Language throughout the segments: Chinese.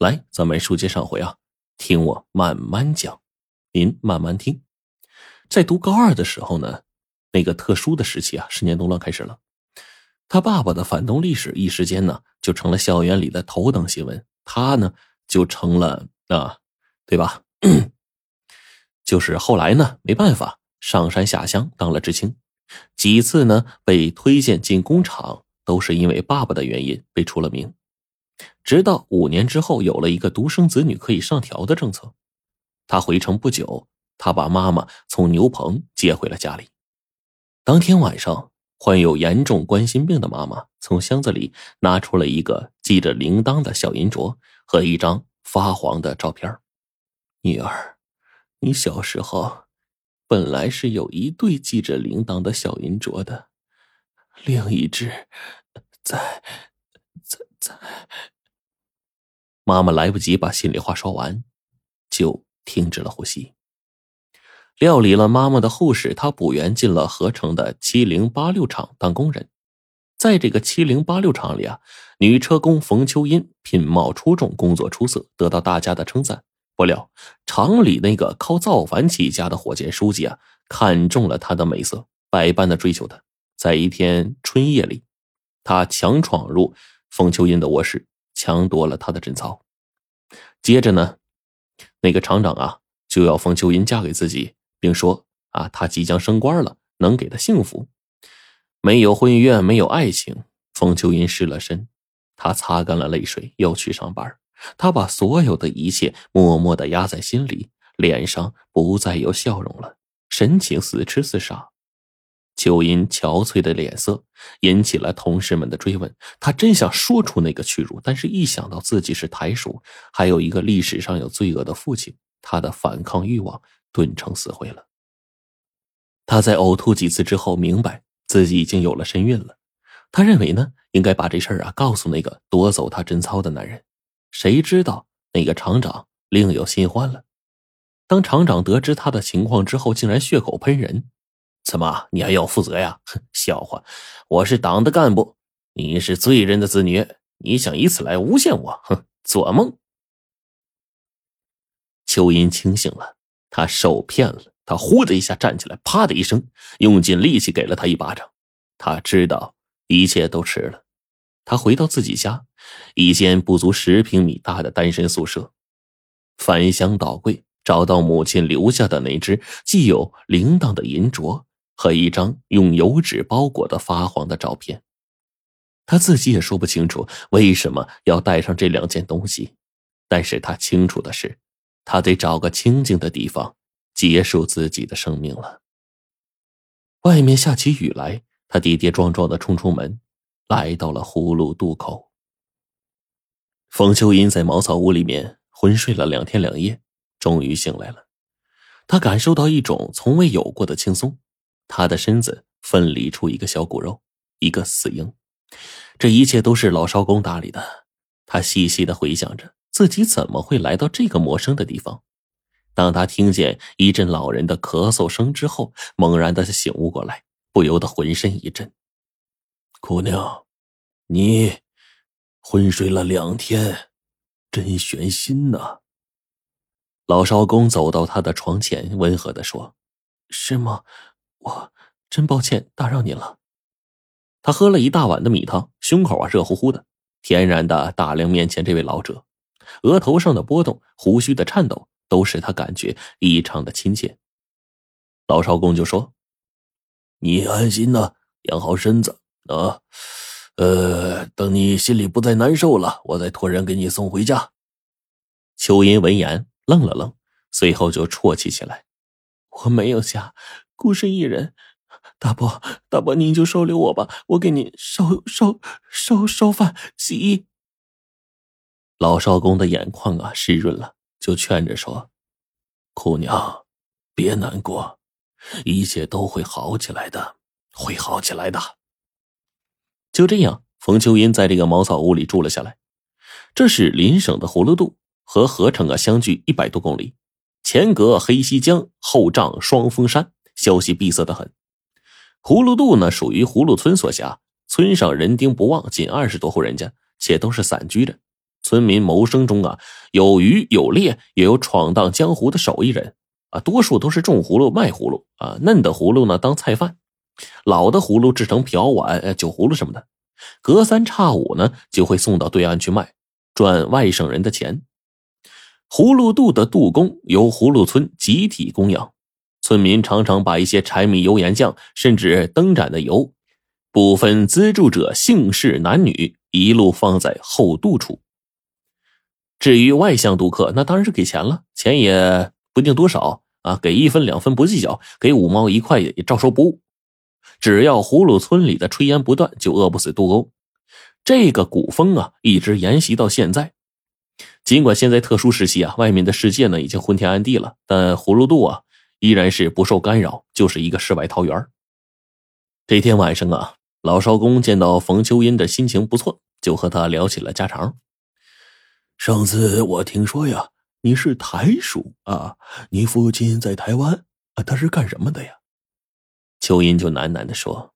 来，咱们书接上回啊，听我慢慢讲，您慢慢听。在读高二的时候呢，那个特殊的时期啊，十年动乱开始了。他爸爸的反动历史一时间呢，就成了校园里的头等新闻。他呢，就成了啊，对吧？就是后来呢，没办法，上山下乡当了知青，几次呢被推荐进工厂，都是因为爸爸的原因被出了名。直到五年之后，有了一个独生子女可以上调的政策，他回城不久，他把妈妈从牛棚接回了家里。当天晚上，患有严重冠心病的妈妈从箱子里拿出了一个系着铃铛的小银镯和一张发黄的照片。女儿，你小时候本来是有一对系着铃铛的小银镯的，另一只在在在。妈妈来不及把心里话说完，就停止了呼吸。料理了妈妈的护士，她补员进了合成的七零八六厂当工人。在这个七零八六厂里啊，女车工冯秋英品貌出众，工作出色，得到大家的称赞。不料厂里那个靠造反起家的火箭书记啊，看中了她的美色，百般的追求她。在一天春夜里，他强闯入冯秋英的卧室。抢夺了他的贞操，接着呢，那个厂长啊就要冯秋英嫁给自己，并说啊他即将升官了，能给他幸福。没有婚约，没有爱情，冯秋英失了身，他擦干了泪水，又去上班。他把所有的一切默默的压在心里，脸上不再有笑容了，神情似痴似傻。秋英憔悴的脸色引起了同事们的追问。他真想说出那个屈辱，但是一想到自己是台属，还有一个历史上有罪恶的父亲，他的反抗欲望顿成死灰了。他在呕吐几次之后，明白自己已经有了身孕了。他认为呢，应该把这事儿啊告诉那个夺走他贞操的男人。谁知道那个厂长另有新欢了。当厂长得知他的情况之后，竟然血口喷人。怎么，你还要负责呀？哼，笑话！我是党的干部，你是罪人的子女，你想以此来诬陷我？哼，做梦！秋音清醒了，他受骗了。他呼的一下站起来，啪的一声，用尽力气给了他一巴掌。他知道一切都迟了。他回到自己家，一间不足十平米大的单身宿舍，翻箱倒柜，找到母亲留下的那只既有铃铛的银镯。和一张用油纸包裹的发黄的照片，他自己也说不清楚为什么要带上这两件东西，但是他清楚的是，他得找个清静的地方结束自己的生命了。外面下起雨来，他跌跌撞撞的冲出门，来到了葫芦渡口。冯秋英在茅草屋里面昏睡了两天两夜，终于醒来了，他感受到一种从未有过的轻松。他的身子分离出一个小骨肉，一个死婴。这一切都是老少公打理的。他细细的回想着自己怎么会来到这个陌生的地方。当他听见一阵老人的咳嗽声之后，猛然的醒悟过来，不由得浑身一震。姑娘，你昏睡了两天，真悬心呐。老少公走到他的床前，温和的说：“是吗？”我真抱歉打扰您了。他喝了一大碗的米汤，胸口啊热乎乎的，天然的打量面前这位老者，额头上的波动、胡须的颤抖，都使他感觉异常的亲切。老少公就说：“你安心呐，养好身子啊，呃，等你心里不再难受了，我再托人给你送回家。”秋音闻言愣了愣，随后就啜泣起来：“我没有家。”孤身一人，大伯，大伯，您就收留我吧，我给您烧烧烧烧饭、洗衣。老少公的眼眶啊湿润了，就劝着说：“姑娘，别难过，一切都会好起来的，会好起来的。”就这样，冯秋英在这个茅草屋里住了下来。这是邻省的葫芦渡，和合成啊相距一百多公里，前隔黑溪江，后仗双峰山。消息闭塞的很。葫芦渡呢，属于葫芦村所辖，村上人丁不旺，仅二十多户人家，且都是散居着。村民谋生中啊，有渔有猎，也有闯荡江湖的手艺人啊。多数都是种葫芦卖葫芦啊，嫩的葫芦呢当菜饭，老的葫芦制成瓢碗、酒葫芦什么的，隔三差五呢就会送到对岸去卖，赚外省人的钱。葫芦渡的渡工由葫芦村集体供养，村民常常把一些柴米油盐酱，甚至灯盏的油，不分资助者姓氏男女，一路放在后渡处。至于外乡渡客，那当然是给钱了，钱也不定多少啊，给一分两分不计较，给五毛一块也照收不误。只要葫芦村里的炊烟不断，就饿不死渡沟。这个古风啊，一直沿袭到现在。尽管现在特殊时期啊，外面的世界呢已经昏天暗地了，但葫芦渡啊依然是不受干扰，就是一个世外桃源。这天晚上啊，老少公见到冯秋英的心情不错，就和他聊起了家常。上次我听说呀，你是台叔啊，你父亲在台湾啊，他是干什么的呀？秋英就喃喃的说：“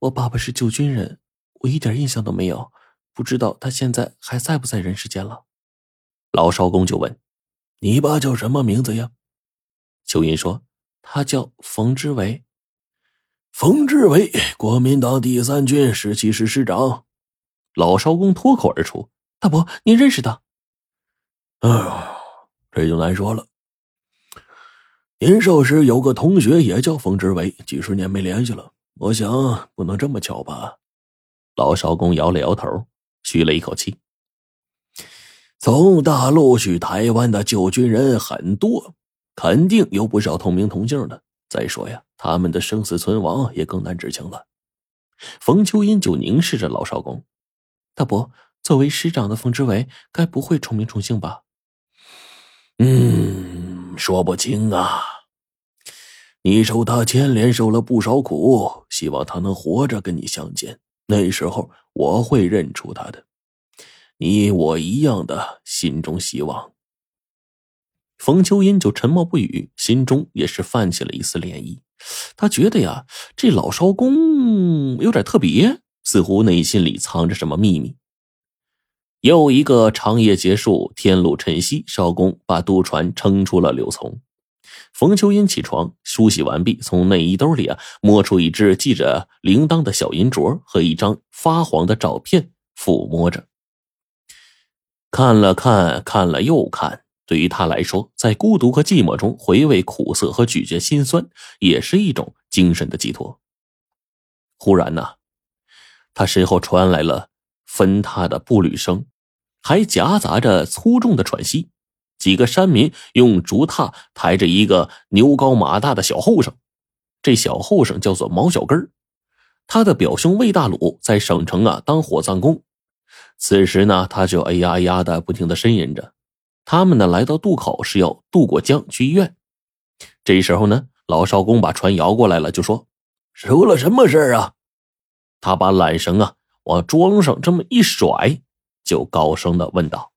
我爸爸是旧军人，我一点印象都没有。”不知道他现在还在不在人世间了？老少公就问：“你爸叫什么名字呀？”秋英说：“他叫冯之伟。”冯之伟，国民党第三军十七师师长。老少公脱口而出：“大伯，您认识他？”啊，这就难说了。年少时有个同学也叫冯之伟，几十年没联系了。我想不能这么巧吧？老少公摇了摇头。吁了一口气。从大陆去台湾的旧军人很多，肯定有不少同名同姓的。再说呀，他们的生死存亡也更难知情了。冯秋英就凝视着老少公，大伯，作为师长的冯之伟，该不会重名重姓吧？嗯，说不清啊。你受他牵连，受了不少苦，希望他能活着跟你相见。那时候我会认出他的，你我一样的心中希望。冯秋英就沉默不语，心中也是泛起了一丝涟漪。他觉得呀，这老艄公有点特别，似乎内心里藏着什么秘密。又一个长夜结束，天露晨曦，少公把渡船撑出了柳丛。冯秋英起床梳洗完毕，从内衣兜里啊摸出一只系着铃铛的小银镯和一张发黄的照片，抚摸着，看了看，看了又看。对于他来说，在孤独和寂寞中回味苦涩和咀嚼辛酸，也是一种精神的寄托。忽然呢，他身后传来了分踏的步履声，还夹杂着粗重的喘息。几个山民用竹榻抬着一个牛高马大的小后生，这小后生叫做毛小根他的表兄魏大鲁在省城啊当火葬工，此时呢他就哎呀哎呀的不停的呻吟着。他们呢来到渡口是要渡过江去医院。这时候呢老少公把船摇过来了，就说：“出了什么事啊？”他把缆绳啊往桩上这么一甩，就高声的问道。